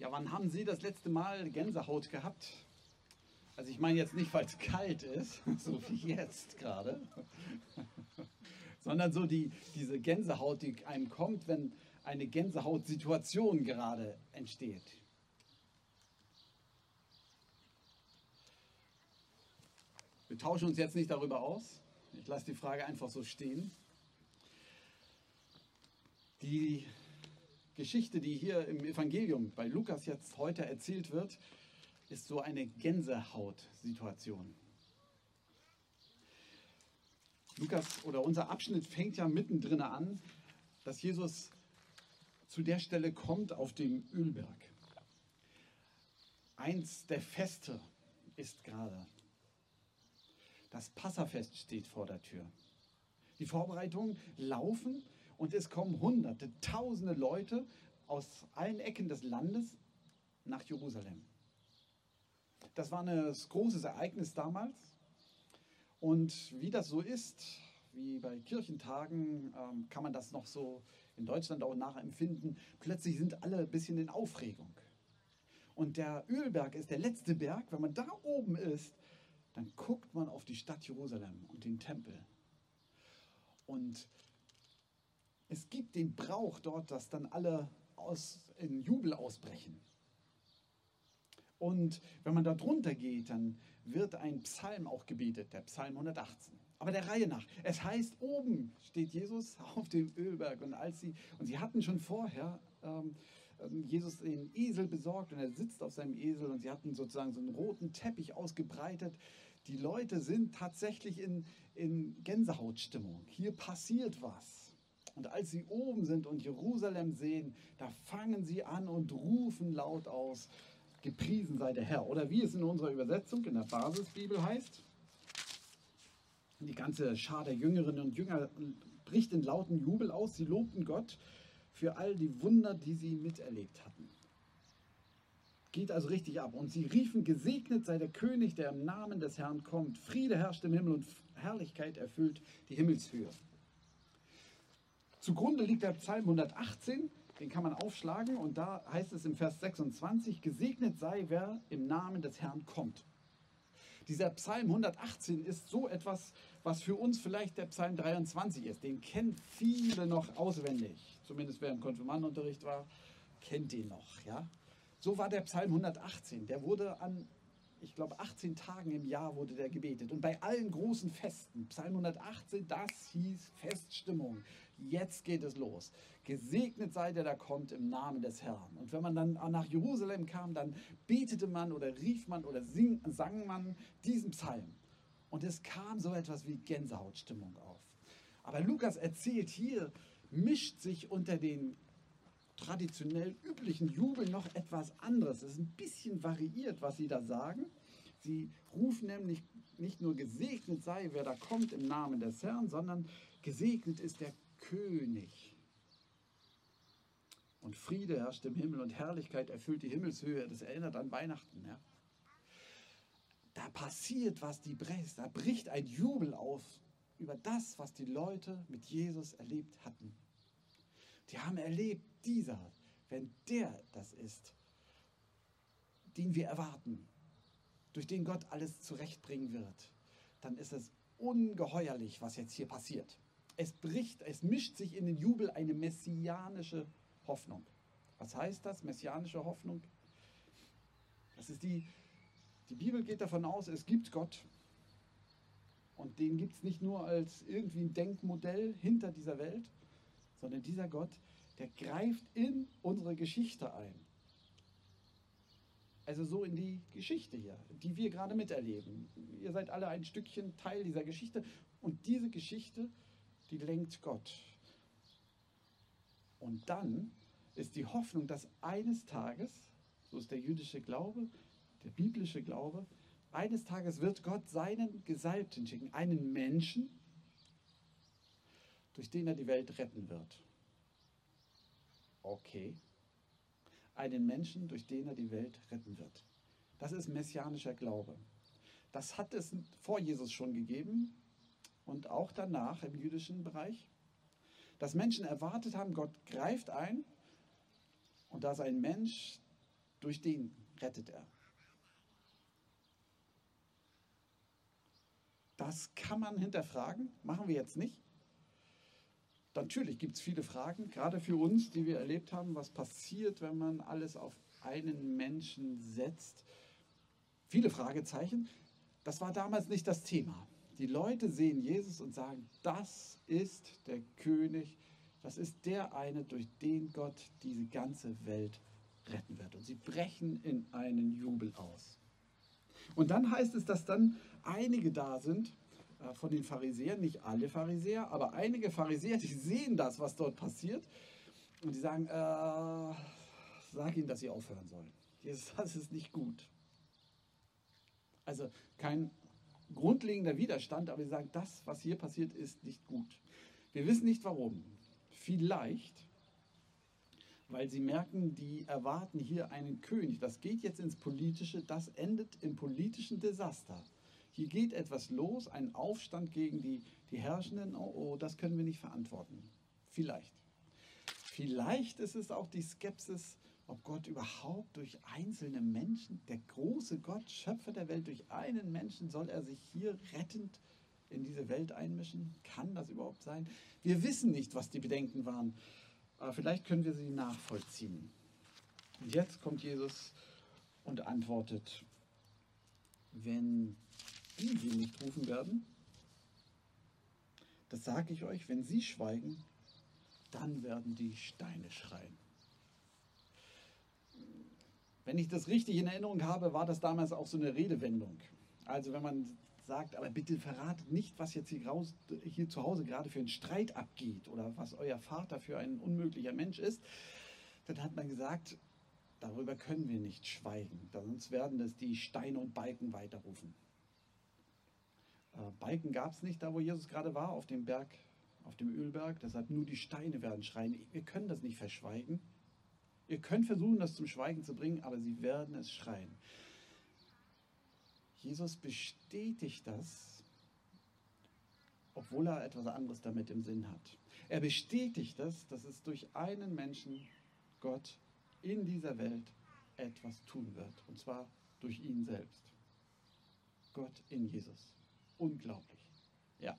Ja, wann haben Sie das letzte Mal Gänsehaut gehabt? Also ich meine jetzt nicht, weil es kalt ist, so wie jetzt gerade, sondern so die, diese Gänsehaut, die einem kommt, wenn eine Gänsehautsituation gerade entsteht. Wir tauschen uns jetzt nicht darüber aus. Ich lasse die Frage einfach so stehen. Die Geschichte, die hier im Evangelium bei Lukas jetzt heute erzählt wird, ist so eine Gänsehautsituation. Lukas oder unser Abschnitt fängt ja mittendrin an, dass Jesus zu der Stelle kommt auf dem Ölberg. Eins der Feste ist gerade. Das Passafest steht vor der Tür. Die Vorbereitungen laufen und es kommen Hunderte, Tausende Leute aus allen Ecken des Landes nach Jerusalem. Das war ein großes Ereignis damals. Und wie das so ist, wie bei Kirchentagen, ähm, kann man das noch so in Deutschland auch nachempfinden. Plötzlich sind alle ein bisschen in Aufregung. Und der Ölberg ist der letzte Berg. Wenn man da oben ist, dann guckt man auf die Stadt Jerusalem und den Tempel. Und es gibt den Brauch dort, dass dann alle aus, in Jubel ausbrechen. Und wenn man da drunter geht, dann wird ein Psalm auch gebetet, der Psalm 118. Aber der Reihe nach. Es heißt, oben steht Jesus auf dem Ölberg. Und, als sie, und sie hatten schon vorher ähm, ähm Jesus den Esel besorgt und er sitzt auf seinem Esel und sie hatten sozusagen so einen roten Teppich ausgebreitet. Die Leute sind tatsächlich in, in Gänsehautstimmung. Hier passiert was. Und als sie oben sind und Jerusalem sehen, da fangen sie an und rufen laut aus, gepriesen sei der Herr. Oder wie es in unserer Übersetzung in der Basisbibel heißt, die ganze Schar der Jüngerinnen und Jünger bricht in lauten Jubel aus. Sie lobten Gott für all die Wunder, die sie miterlebt hatten. Geht also richtig ab. Und sie riefen, gesegnet sei der König, der im Namen des Herrn kommt. Friede herrscht im Himmel und Herrlichkeit erfüllt die Himmelshöhe. Zugrunde liegt der Psalm 118, den kann man aufschlagen und da heißt es im Vers 26, gesegnet sei, wer im Namen des Herrn kommt. Dieser Psalm 118 ist so etwas, was für uns vielleicht der Psalm 23 ist. Den kennen viele noch auswendig. Zumindest wer im Konfirmandenunterricht war, kennt den noch. Ja? So war der Psalm 118. Der wurde an ich glaube, 18 Tagen im Jahr wurde der gebetet. Und bei allen großen Festen, Psalm 118, das hieß Feststimmung. Jetzt geht es los. Gesegnet sei der, der kommt im Namen des Herrn. Und wenn man dann nach Jerusalem kam, dann betete man oder rief man oder sing, sang man diesen Psalm. Und es kam so etwas wie Gänsehautstimmung auf. Aber Lukas erzählt hier, mischt sich unter den traditionell üblichen Jubel noch etwas anderes. Es ist ein bisschen variiert, was sie da sagen. Sie rufen nämlich nicht nur gesegnet sei, wer da kommt im Namen des Herrn, sondern gesegnet ist der König. Und Friede herrscht im Himmel und Herrlichkeit erfüllt die Himmelshöhe. Das erinnert an Weihnachten. Ja? Da passiert was, die Bres, da bricht ein Jubel auf über das, was die Leute mit Jesus erlebt hatten. Die haben erlebt, dieser, wenn der das ist, den wir erwarten, durch den Gott alles zurechtbringen wird, dann ist es ungeheuerlich, was jetzt hier passiert. Es bricht, es mischt sich in den Jubel eine messianische Hoffnung. Was heißt das, messianische Hoffnung? Das ist die, die Bibel geht davon aus, es gibt Gott. Und den gibt es nicht nur als irgendwie ein Denkmodell hinter dieser Welt, sondern dieser Gott, der greift in unsere Geschichte ein. Also so in die Geschichte hier, die wir gerade miterleben. Ihr seid alle ein Stückchen Teil dieser Geschichte und diese Geschichte, die lenkt Gott. Und dann ist die Hoffnung, dass eines Tages, so ist der jüdische Glaube, der biblische Glaube, eines Tages wird Gott seinen Gesalbten schicken, einen Menschen, durch den er die Welt retten wird. Okay. Einen Menschen, durch den er die Welt retten wird. Das ist messianischer Glaube. Das hat es vor Jesus schon gegeben und auch danach im jüdischen Bereich. Dass Menschen erwartet haben, Gott greift ein und da ist ein Mensch, durch den rettet er. Das kann man hinterfragen, machen wir jetzt nicht. Natürlich gibt es viele Fragen, gerade für uns, die wir erlebt haben, was passiert, wenn man alles auf einen Menschen setzt. Viele Fragezeichen. Das war damals nicht das Thema. Die Leute sehen Jesus und sagen, das ist der König, das ist der eine, durch den Gott diese ganze Welt retten wird. Und sie brechen in einen Jubel aus. Und dann heißt es, dass dann einige da sind äh, von den Pharisäern, nicht alle Pharisäer, aber einige Pharisäer, die sehen das, was dort passiert. Und die sagen, äh, sag ihnen, dass sie aufhören sollen. Jesus, das ist nicht gut. Also kein grundlegender Widerstand, aber sie sagen, das, was hier passiert, ist nicht gut. Wir wissen nicht warum. Vielleicht, weil sie merken, die erwarten hier einen König. Das geht jetzt ins Politische, das endet im politischen Desaster. Hier geht etwas los, ein Aufstand gegen die, die Herrschenden. Oh, oh, das können wir nicht verantworten. Vielleicht. Vielleicht ist es auch die Skepsis, ob Gott überhaupt durch einzelne Menschen, der große Gott, Schöpfer der Welt, durch einen Menschen, soll er sich hier rettend in diese Welt einmischen? Kann das überhaupt sein? Wir wissen nicht, was die Bedenken waren. Aber vielleicht können wir sie nachvollziehen. Und jetzt kommt Jesus und antwortet, wenn die sie nicht rufen werden, das sage ich euch, wenn sie schweigen, dann werden die Steine schreien. Wenn ich das richtig in Erinnerung habe, war das damals auch so eine Redewendung. Also wenn man sagt, aber bitte verratet nicht, was jetzt hier, raus, hier zu Hause gerade für einen Streit abgeht oder was euer Vater für ein unmöglicher Mensch ist, dann hat man gesagt, darüber können wir nicht schweigen, sonst werden das die Steine und Balken weiterrufen. Äh, Balken gab es nicht da, wo Jesus gerade war, auf dem Berg, auf dem Ölberg. Deshalb nur die Steine werden schreien. Wir können das nicht verschweigen. Ihr könnt versuchen, das zum Schweigen zu bringen, aber sie werden es schreien. Jesus bestätigt das, obwohl er etwas anderes damit im Sinn hat. Er bestätigt das, dass es durch einen Menschen Gott in dieser Welt etwas tun wird. Und zwar durch ihn selbst. Gott in Jesus. Unglaublich. Ja.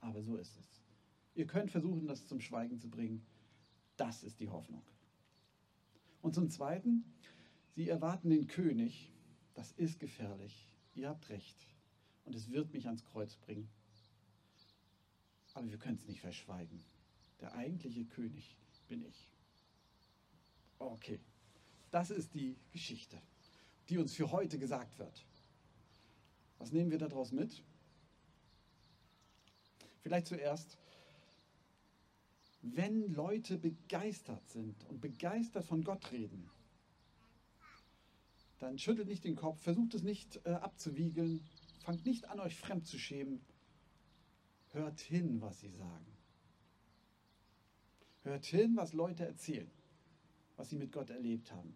Aber so ist es. Ihr könnt versuchen, das zum Schweigen zu bringen. Das ist die Hoffnung. Und zum Zweiten, sie erwarten den König, das ist gefährlich. Ihr habt recht. Und es wird mich ans Kreuz bringen. Aber wir können es nicht verschweigen. Der eigentliche König bin ich. Okay, das ist die Geschichte, die uns für heute gesagt wird. Was nehmen wir daraus mit? Vielleicht zuerst, wenn Leute begeistert sind und begeistert von Gott reden, dann schüttelt nicht den Kopf, versucht es nicht äh, abzuwiegeln, fangt nicht an, euch fremd zu schämen. Hört hin, was sie sagen. Hört hin, was Leute erzählen, was sie mit Gott erlebt haben.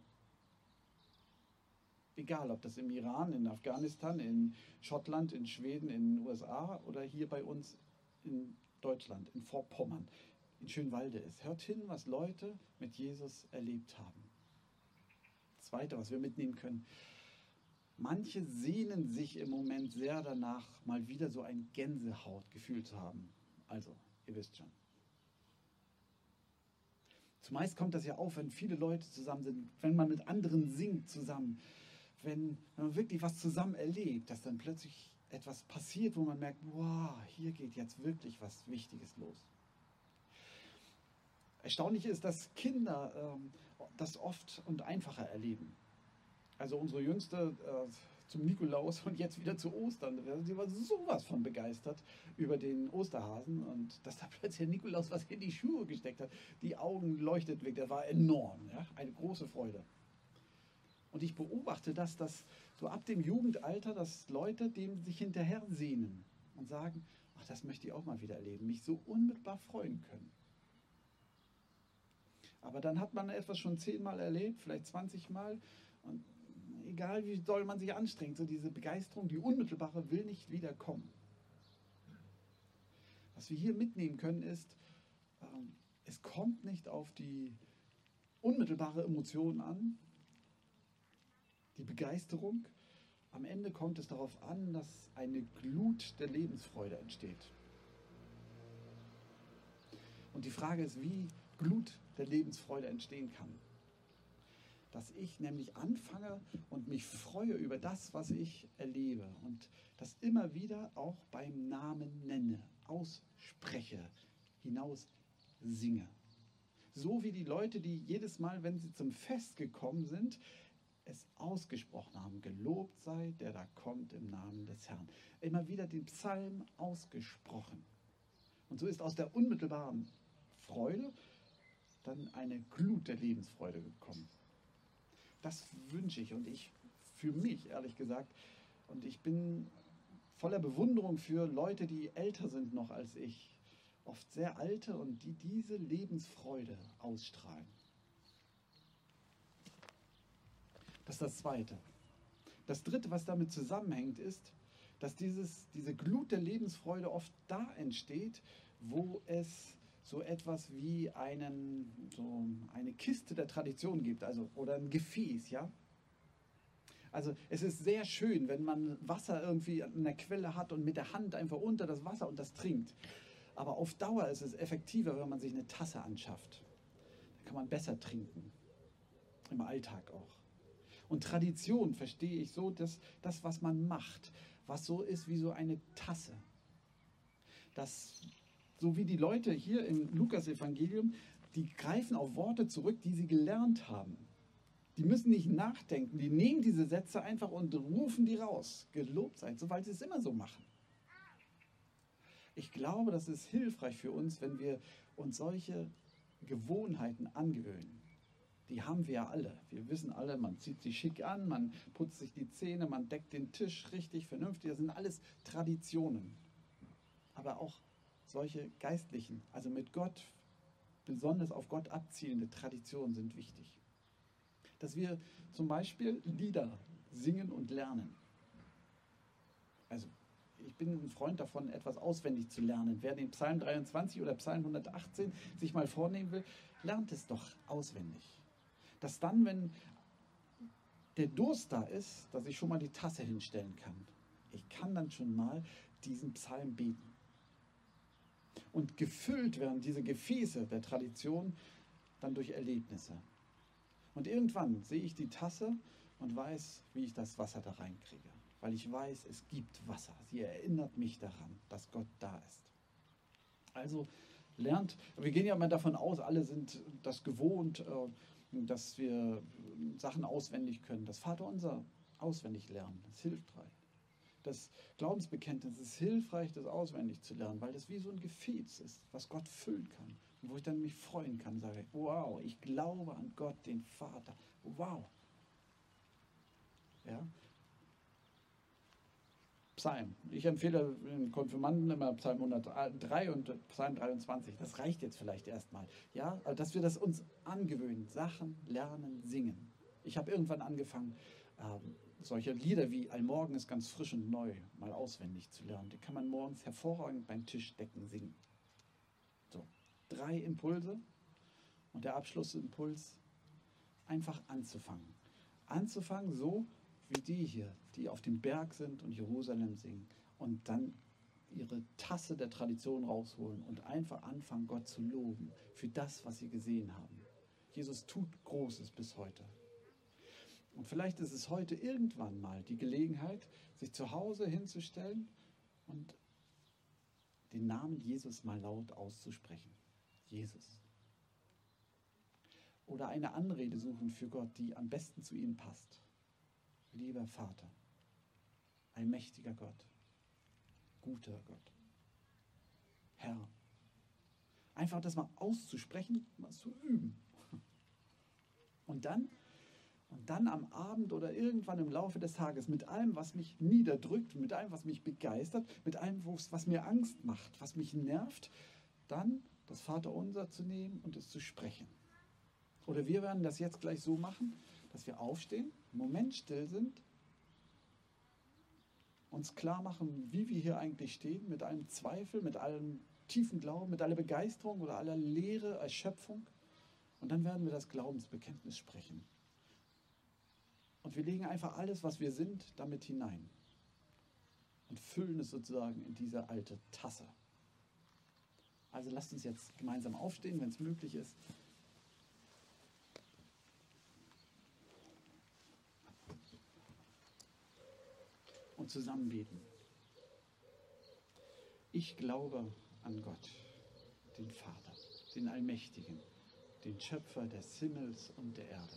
Egal, ob das im Iran, in Afghanistan, in Schottland, in Schweden, in den USA oder hier bei uns in Deutschland, in Vorpommern, in Schönwalde ist. Hört hin, was Leute mit Jesus erlebt haben. Zweite, was wir mitnehmen können. Manche sehnen sich im Moment sehr danach, mal wieder so ein Gänsehautgefühl zu haben. Also, ihr wisst schon. Zumeist kommt das ja auf, wenn viele Leute zusammen sind, wenn man mit anderen singt zusammen, wenn, wenn man wirklich was zusammen erlebt, dass dann plötzlich etwas passiert, wo man merkt, wow, hier geht jetzt wirklich was Wichtiges los. Erstaunlich ist, dass Kinder ähm, das oft und einfacher erleben. Also unsere Jüngste äh, zum Nikolaus und jetzt wieder zu Ostern. Sie war sowas von begeistert über den Osterhasen und dass da plötzlich Nikolaus was in die Schuhe gesteckt hat. Die Augen leuchtet weg, der war enorm. Ja? Eine große Freude. Und ich beobachte das, dass so ab dem Jugendalter, dass Leute dem sich hinterher sehnen und sagen, ach, das möchte ich auch mal wieder erleben, mich so unmittelbar freuen können. Aber dann hat man etwas schon zehnmal erlebt, vielleicht 20 Mal. Und egal wie doll man sich anstrengt, so diese Begeisterung, die unmittelbare, will nicht wieder kommen. Was wir hier mitnehmen können, ist, ähm, es kommt nicht auf die unmittelbare Emotion an, die Begeisterung. Am Ende kommt es darauf an, dass eine Glut der Lebensfreude entsteht. Und die Frage ist, wie Glut der Lebensfreude entstehen kann. Dass ich nämlich anfange und mich freue über das, was ich erlebe und das immer wieder auch beim Namen nenne, ausspreche, hinaus singe. So wie die Leute, die jedes Mal, wenn sie zum Fest gekommen sind, es ausgesprochen haben. Gelobt sei, der da kommt im Namen des Herrn. Immer wieder den Psalm ausgesprochen. Und so ist aus der unmittelbaren Freude dann eine Glut der Lebensfreude gekommen. Das wünsche ich und ich für mich, ehrlich gesagt. Und ich bin voller Bewunderung für Leute, die älter sind noch als ich. Oft sehr alte und die diese Lebensfreude ausstrahlen. Das ist das Zweite. Das Dritte, was damit zusammenhängt, ist, dass dieses, diese Glut der Lebensfreude oft da entsteht, wo es so etwas wie einen, so eine Kiste der Tradition gibt, also oder ein Gefäß, ja. Also es ist sehr schön, wenn man Wasser irgendwie an der Quelle hat und mit der Hand einfach unter das Wasser und das trinkt. Aber auf Dauer ist es effektiver, wenn man sich eine Tasse anschafft. Da kann man besser trinken. Im Alltag auch. Und Tradition verstehe ich so, dass das, was man macht, was so ist wie so eine Tasse. Das, so wie die Leute hier im Lukas-Evangelium, die greifen auf Worte zurück, die sie gelernt haben. Die müssen nicht nachdenken, die nehmen diese Sätze einfach und rufen die raus. Gelobt seid, so sie es immer so machen. Ich glaube, das ist hilfreich für uns, wenn wir uns solche Gewohnheiten angewöhnen die haben wir ja alle. Wir wissen alle, man zieht sich schick an, man putzt sich die Zähne, man deckt den Tisch richtig, vernünftig. Das sind alles Traditionen. Aber auch solche geistlichen, also mit Gott, besonders auf Gott abzielende Traditionen sind wichtig. Dass wir zum Beispiel Lieder singen und lernen. Also ich bin ein Freund davon, etwas auswendig zu lernen. Wer den Psalm 23 oder Psalm 118 sich mal vornehmen will, lernt es doch auswendig dass dann, wenn der Durst da ist, dass ich schon mal die Tasse hinstellen kann. Ich kann dann schon mal diesen Psalm beten. Und gefüllt werden diese Gefäße der Tradition dann durch Erlebnisse. Und irgendwann sehe ich die Tasse und weiß, wie ich das Wasser da reinkriege. Weil ich weiß, es gibt Wasser. Sie erinnert mich daran, dass Gott da ist. Also lernt, wir gehen ja mal davon aus, alle sind das gewohnt, äh, dass wir Sachen auswendig können. Das Vaterunser auswendig lernen, das ist hilfreich. Das Glaubensbekenntnis ist hilfreich, das auswendig zu lernen, weil das wie so ein Gefäß ist, was Gott füllen kann. Und wo ich dann mich freuen kann, sage, wow, ich glaube an Gott, den Vater. Wow. Ja, Psalm. Ich empfehle den Konfirmanden immer Psalm 103 und Psalm 23. Das reicht jetzt vielleicht erstmal. Ja, also, dass wir das uns angewöhnen. Sachen, lernen, singen. Ich habe irgendwann angefangen, ähm, solche Lieder wie Allmorgen ist ganz frisch und neu mal auswendig zu lernen. Die kann man morgens hervorragend beim Tischdecken singen. So, drei Impulse und der Abschlussimpuls, einfach anzufangen. Anzufangen so, wie die hier, die auf dem Berg sind und Jerusalem singen und dann ihre Tasse der Tradition rausholen und einfach anfangen, Gott zu loben für das, was sie gesehen haben. Jesus tut Großes bis heute. Und vielleicht ist es heute irgendwann mal die Gelegenheit, sich zu Hause hinzustellen und den Namen Jesus mal laut auszusprechen. Jesus. Oder eine Anrede suchen für Gott, die am besten zu Ihnen passt lieber Vater, ein mächtiger Gott, guter Gott, Herr. Einfach das mal auszusprechen, mal zu üben. Und dann, und dann am Abend oder irgendwann im Laufe des Tages mit allem, was mich niederdrückt, mit allem, was mich begeistert, mit allem, was mir Angst macht, was mich nervt, dann das Vaterunser zu nehmen und es zu sprechen. Oder wir werden das jetzt gleich so machen, dass wir aufstehen, einen Moment still sind, uns klar machen, wie wir hier eigentlich stehen, mit allem Zweifel, mit allem tiefen Glauben, mit aller Begeisterung oder aller Lehre, Erschöpfung. Und dann werden wir das Glaubensbekenntnis sprechen. Und wir legen einfach alles, was wir sind, damit hinein und füllen es sozusagen in diese alte Tasse. Also lasst uns jetzt gemeinsam aufstehen, wenn es möglich ist. Und zusammen beten. Ich glaube an Gott, den Vater, den Allmächtigen, den Schöpfer des Himmels und der Erde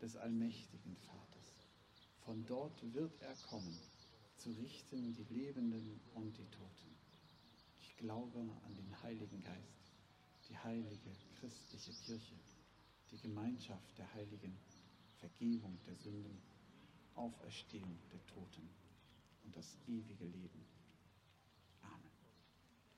des allmächtigen Vaters. Von dort wird er kommen, zu richten die Lebenden und die Toten. Ich glaube an den Heiligen Geist, die heilige christliche Kirche, die Gemeinschaft der Heiligen, Vergebung der Sünden, Auferstehung der Toten und das ewige Leben.